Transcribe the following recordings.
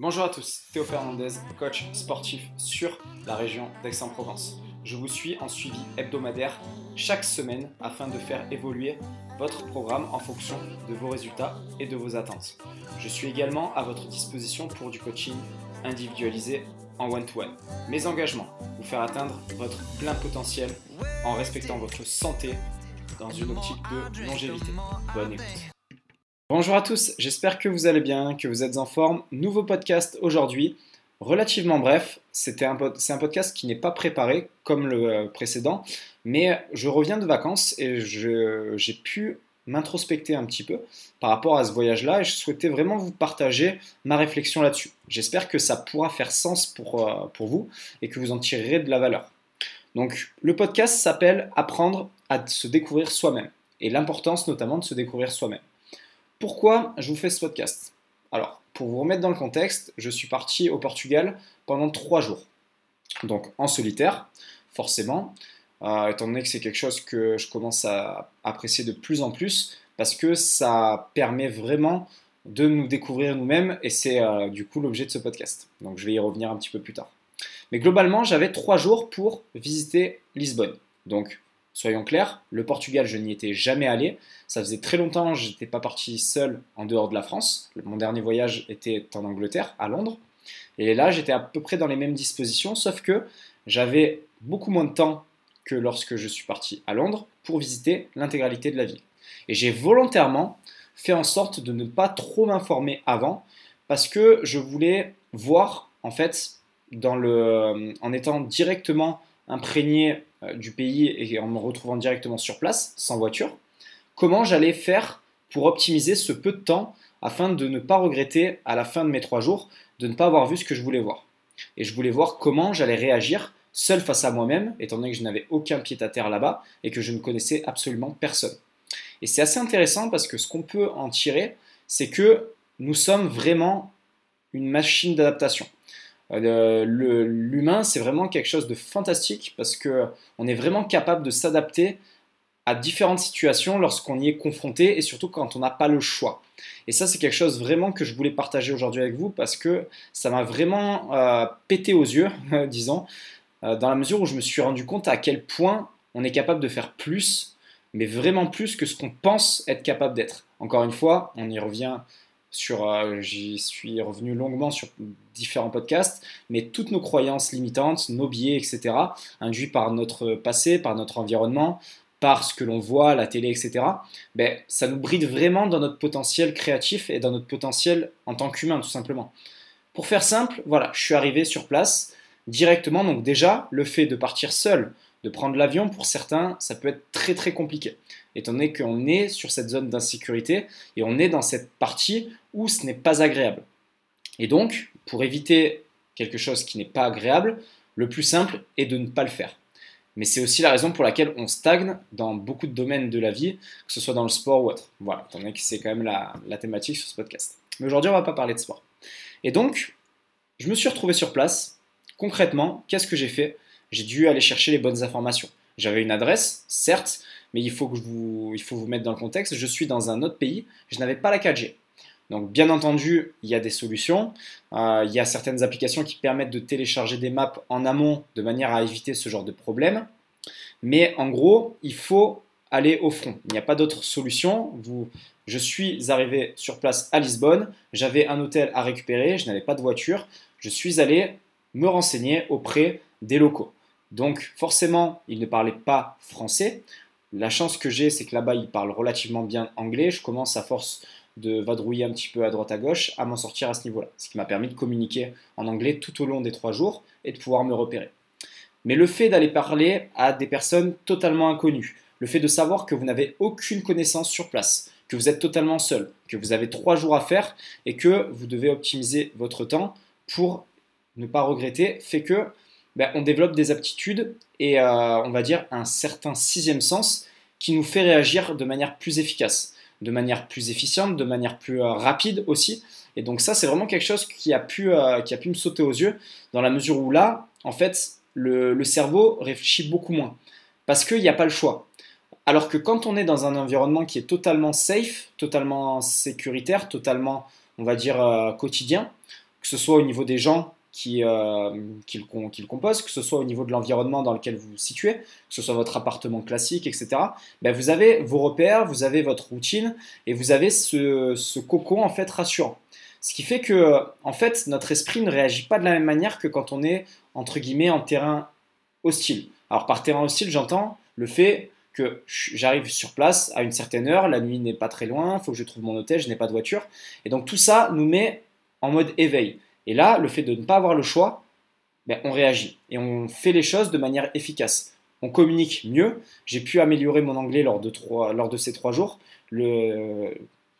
Bonjour à tous, Théo Fernandez, coach sportif sur la région d'Aix-en-Provence. Je vous suis en suivi hebdomadaire chaque semaine afin de faire évoluer votre programme en fonction de vos résultats et de vos attentes. Je suis également à votre disposition pour du coaching individualisé en one-to-one. Mes engagements, vous faire atteindre votre plein potentiel en respectant votre santé dans une optique de longévité. Bonne écoute. Bonjour à tous, j'espère que vous allez bien, que vous êtes en forme. Nouveau podcast aujourd'hui, relativement bref. C'est un podcast qui n'est pas préparé comme le euh, précédent, mais je reviens de vacances et j'ai pu m'introspecter un petit peu par rapport à ce voyage-là et je souhaitais vraiment vous partager ma réflexion là-dessus. J'espère que ça pourra faire sens pour, euh, pour vous et que vous en tirerez de la valeur. Donc le podcast s'appelle Apprendre à se découvrir soi-même et l'importance notamment de se découvrir soi-même. Pourquoi je vous fais ce podcast? Alors, pour vous remettre dans le contexte, je suis parti au Portugal pendant trois jours. Donc en solitaire, forcément, euh, étant donné que c'est quelque chose que je commence à apprécier de plus en plus, parce que ça permet vraiment de nous découvrir nous-mêmes, et c'est euh, du coup l'objet de ce podcast. Donc je vais y revenir un petit peu plus tard. Mais globalement, j'avais trois jours pour visiter Lisbonne. Donc Soyons clairs, le Portugal, je n'y étais jamais allé. Ça faisait très longtemps, je n'étais pas parti seul en dehors de la France. Mon dernier voyage était en Angleterre, à Londres. Et là, j'étais à peu près dans les mêmes dispositions, sauf que j'avais beaucoup moins de temps que lorsque je suis parti à Londres pour visiter l'intégralité de la ville. Et j'ai volontairement fait en sorte de ne pas trop m'informer avant, parce que je voulais voir, en fait, dans le, en étant directement imprégné du pays et en me retrouvant directement sur place, sans voiture, comment j'allais faire pour optimiser ce peu de temps afin de ne pas regretter à la fin de mes trois jours de ne pas avoir vu ce que je voulais voir. Et je voulais voir comment j'allais réagir seul face à moi-même, étant donné que je n'avais aucun pied à terre là-bas et que je ne connaissais absolument personne. Et c'est assez intéressant parce que ce qu'on peut en tirer, c'est que nous sommes vraiment une machine d'adaptation. Euh, l'humain, c'est vraiment quelque chose de fantastique parce que on est vraiment capable de s'adapter à différentes situations lorsqu'on y est confronté et surtout quand on n'a pas le choix. Et ça, c'est quelque chose vraiment que je voulais partager aujourd'hui avec vous parce que ça m'a vraiment euh, pété aux yeux, disons, euh, dans la mesure où je me suis rendu compte à quel point on est capable de faire plus, mais vraiment plus que ce qu'on pense être capable d'être. Encore une fois, on y revient sur, euh, j'y suis revenu longuement sur différents podcasts, mais toutes nos croyances limitantes, nos biais, etc., induits par notre passé, par notre environnement, par ce que l'on voit la télé, etc., ben, ça nous bride vraiment dans notre potentiel créatif et dans notre potentiel en tant qu'humain, tout simplement. Pour faire simple, voilà, je suis arrivé sur place directement, donc déjà, le fait de partir seul, de prendre l'avion, pour certains, ça peut être très très compliqué étant donné qu'on est sur cette zone d'insécurité et on est dans cette partie où ce n'est pas agréable. Et donc, pour éviter quelque chose qui n'est pas agréable, le plus simple est de ne pas le faire. Mais c'est aussi la raison pour laquelle on stagne dans beaucoup de domaines de la vie, que ce soit dans le sport ou autre. Voilà, étant donné que c'est quand même la, thématique sur ce podcast. Mais aujourd'hui, on ne va pas parler de sport. Et donc, je me suis retrouvé sur place. Concrètement, qu'est-ce que j'ai fait J'ai dû aller chercher les bonnes informations. J'avais une adresse, certes, mais il faut, que vous, il faut vous mettre dans le contexte. Je suis dans un autre pays, je n'avais pas la 4G. Donc bien entendu, il y a des solutions. Euh, il y a certaines applications qui permettent de télécharger des maps en amont de manière à éviter ce genre de problème. Mais en gros, il faut aller au front. Il n'y a pas d'autre solution. Je suis arrivé sur place à Lisbonne. J'avais un hôtel à récupérer. Je n'avais pas de voiture. Je suis allé me renseigner auprès des locaux. Donc forcément, ils ne parlaient pas français. La chance que j'ai, c'est que là-bas, ils parlent relativement bien anglais. Je commence à force de vadrouiller un petit peu à droite à gauche à m'en sortir à ce niveau-là. Ce qui m'a permis de communiquer en anglais tout au long des trois jours et de pouvoir me repérer. Mais le fait d'aller parler à des personnes totalement inconnues, le fait de savoir que vous n'avez aucune connaissance sur place, que vous êtes totalement seul, que vous avez trois jours à faire et que vous devez optimiser votre temps pour ne pas regretter, fait que ben, on développe des aptitudes et euh, on va dire un certain sixième sens qui nous fait réagir de manière plus efficace, de manière plus efficiente, de manière plus euh, rapide aussi. Et donc ça, c'est vraiment quelque chose qui a, pu, euh, qui a pu me sauter aux yeux, dans la mesure où là, en fait, le, cerveau réfléchit beaucoup moins, parce qu'il n'y a pas le choix. Alors que quand on est dans un environnement qui est totalement safe, totalement sécuritaire, totalement, on va dire, quotidien, que ce soit au niveau des gens qui, euh, qui, le, composent, que ce soit au niveau de l'environnement dans lequel vous vous situez, que ce soit votre appartement classique, etc. Ben vous avez vos repères, vous avez votre routine et vous avez ce, ce cocon en fait rassurant. Ce qui fait que, en fait, notre esprit ne réagit pas de la même manière que quand on est, entre guillemets, en terrain hostile. Alors, par terrain hostile, j'entends le fait que j'arrive sur place à une certaine heure, la nuit n'est pas très loin, il faut que je trouve mon hôtel, je n'ai pas de voiture. Et donc, tout ça nous met en mode éveil. Et là, le fait de ne pas avoir le choix, ben, on réagit et on fait les choses de manière efficace. On communique mieux. J'ai pu améliorer mon anglais lors de, ces trois jours.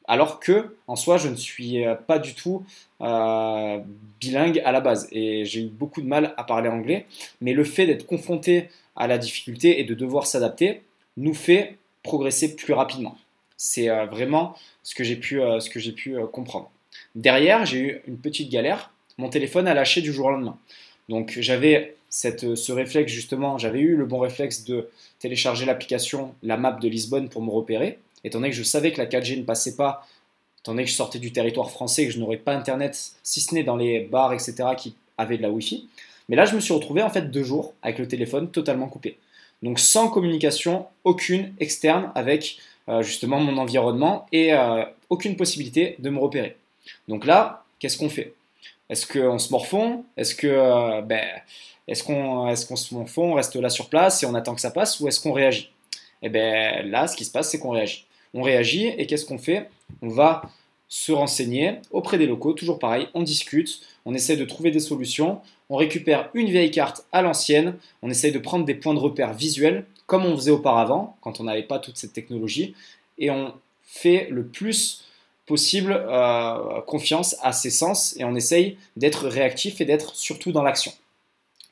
Alors que en soi je ne suis euh, pas du tout euh, bilingue à la base et j'ai eu beaucoup de mal à parler anglais mais le fait d'être confronté à la difficulté et de devoir s'adapter nous fait progresser plus rapidement c'est euh, vraiment ce que j'ai pu comprendre derrière j'ai eu une petite galère mon téléphone a lâché du jour au lendemain donc j'avais ce réflexe justement j'avais eu le bon réflexe de télécharger l'application la map de Lisbonne pour me repérer étant donné que je savais que la 4G ne passait pas, étant donné que je sortais du territoire français et que je n'aurais pas Internet, si ce n'est dans les bars, etc., qui avaient de la Wi-Fi. Mais là, je me suis retrouvé en fait deux jours avec le téléphone totalement coupé. Donc sans communication aucune externe avec euh, justement mon environnement et euh, aucune possibilité de me repérer. Donc là, qu'est-ce qu'on fait? Est-ce qu'on se morfond? Euh, ben, est-ce qu'on se morfond, on reste là sur place et on attend que ça passe ou est-ce qu'on réagit? Et eh bien là, ce qui se passe, c'est qu'on réagit. On réagit et qu'est-ce qu'on fait? On va se renseigner auprès des locaux, toujours pareil, on discute, on essaie de trouver des solutions, on récupère une vieille carte à l'ancienne, on essaie de prendre des points de repère visuels, comme on faisait auparavant, quand on n'avait pas toute cette technologie, et on fait le plus possible euh, confiance à ses sens, et on essaye d'être réactif et d'être surtout dans l'action.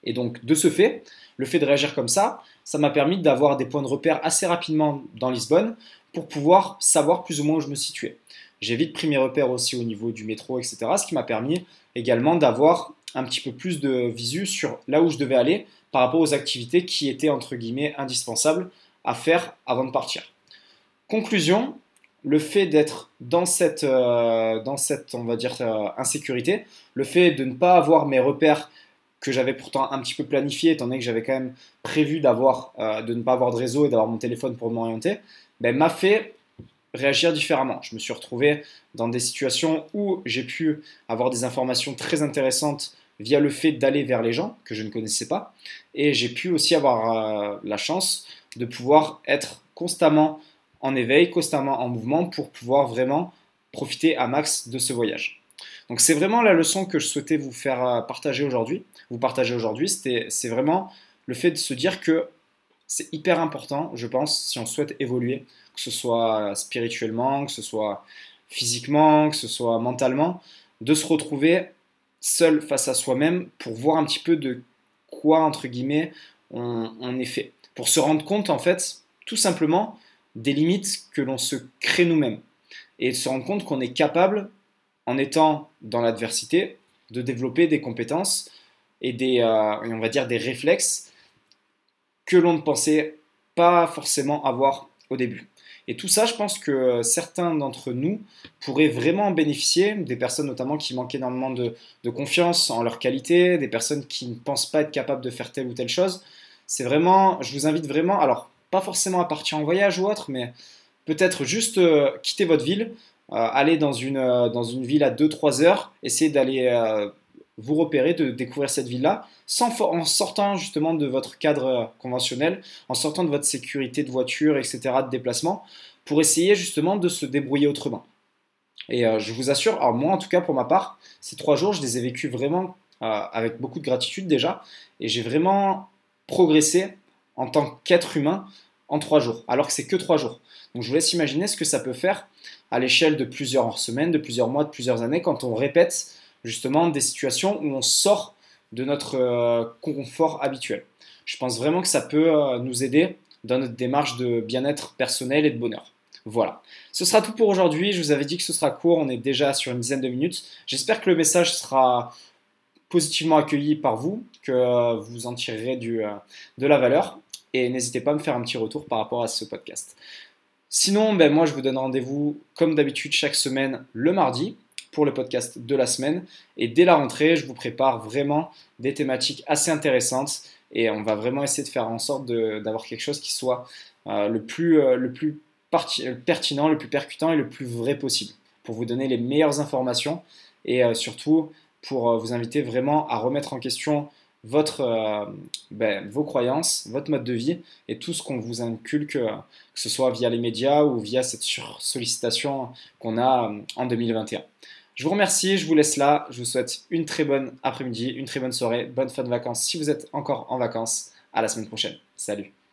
Et donc, de ce fait, le fait de réagir comme ça, ça m'a permis d'avoir des points de repère assez rapidement dans Lisbonne pour pouvoir savoir plus ou moins où je me situais. J'ai vite pris mes repères aussi au niveau du métro, etc. Ce qui m'a permis également d'avoir un petit peu plus de visu sur là où je devais aller par rapport aux activités qui étaient entre guillemets indispensables à faire avant de partir. Conclusion, le fait d'être dans cette, euh, on va dire, euh, insécurité, le fait de ne pas avoir mes repères que j'avais pourtant un petit peu planifié, étant donné que j'avais quand même prévu euh, de ne pas avoir de réseau et d'avoir mon téléphone pour m'orienter, ben, m'a fait réagir différemment. Je me suis retrouvé dans des situations où j'ai pu avoir des informations très intéressantes via le fait d'aller vers les gens que je ne connaissais pas. Et j'ai pu aussi avoir la chance de pouvoir être constamment en éveil, constamment en mouvement pour pouvoir vraiment profiter à max de ce voyage. Donc c'est vraiment la leçon que je souhaitais vous faire euh, partager aujourd'hui. Vous partager aujourd'hui, c'est vraiment le fait de se dire que c'est hyper important, je pense, si on souhaite évoluer, que ce soit spirituellement, que ce soit physiquement, que ce soit mentalement, de se retrouver seul face à soi-même pour voir un petit peu de quoi, entre guillemets, on, est fait. Pour se rendre compte, en fait, tout simplement, des limites que l'on se crée nous-mêmes. Et se rendre compte qu'on est capable, en étant dans l'adversité, de développer des compétences et des, euh, on va dire, des réflexes que l'on ne pensait pas forcément avoir au début. Et tout ça, je pense que certains d'entre nous pourraient vraiment en bénéficier, des personnes notamment qui manquent énormément de, confiance en leur qualité, des personnes qui ne pensent pas être capables de faire telle ou telle chose. C'est vraiment, je vous invite vraiment, alors pas forcément à partir en voyage ou autre, mais peut-être juste euh, quitter votre ville, euh, aller dans une, euh, dans une ville à 2-3 heures, essayer d'aller vous repérer, de découvrir cette ville-là, en sortant justement de votre cadre conventionnel, en sortant de votre sécurité de voiture, etc., de déplacement, pour essayer justement de se débrouiller autrement. Et je vous assure, alors moi en tout cas pour ma part, ces trois jours, je les ai vécus vraiment avec beaucoup de gratitude déjà, et j'ai vraiment progressé en tant qu'être humain en trois jours, alors que c'est que trois jours. Donc je vous laisse imaginer ce que ça peut faire à l'échelle de plusieurs semaines, de plusieurs mois, de plusieurs années, quand on répète justement des situations où on sort de notre euh, confort habituel. Je pense vraiment que ça peut euh, nous aider dans notre démarche de bien-être personnel et de bonheur. Voilà. Ce sera tout pour aujourd'hui. Je vous avais dit que ce sera court. On est déjà sur une dizaine de minutes. J'espère que le message sera positivement accueilli par vous, que euh, vous en tirerez de la valeur. Et n'hésitez pas à me faire un petit retour par rapport à ce podcast. Sinon, ben, moi, je vous donne rendez-vous comme d'habitude chaque semaine le mardi pour le podcast de la semaine. Et dès la rentrée, je vous prépare vraiment des thématiques assez intéressantes et on va vraiment essayer de faire en sorte d'avoir quelque chose qui soit euh, le plus, euh, le plus pertinent, le plus percutant et le plus vrai possible pour vous donner les meilleures informations et surtout pour vous inviter vraiment à remettre en question votre, euh, ben, vos croyances, votre mode de vie et tout ce qu'on vous inculque, euh, que ce soit via les médias ou via cette sursollicitation qu'on a euh, en 2021. Je vous remercie, je vous laisse là, je vous souhaite une très bonne après-midi, une très bonne soirée, bonne fin de vacances si vous êtes encore en vacances. À la semaine prochaine. Salut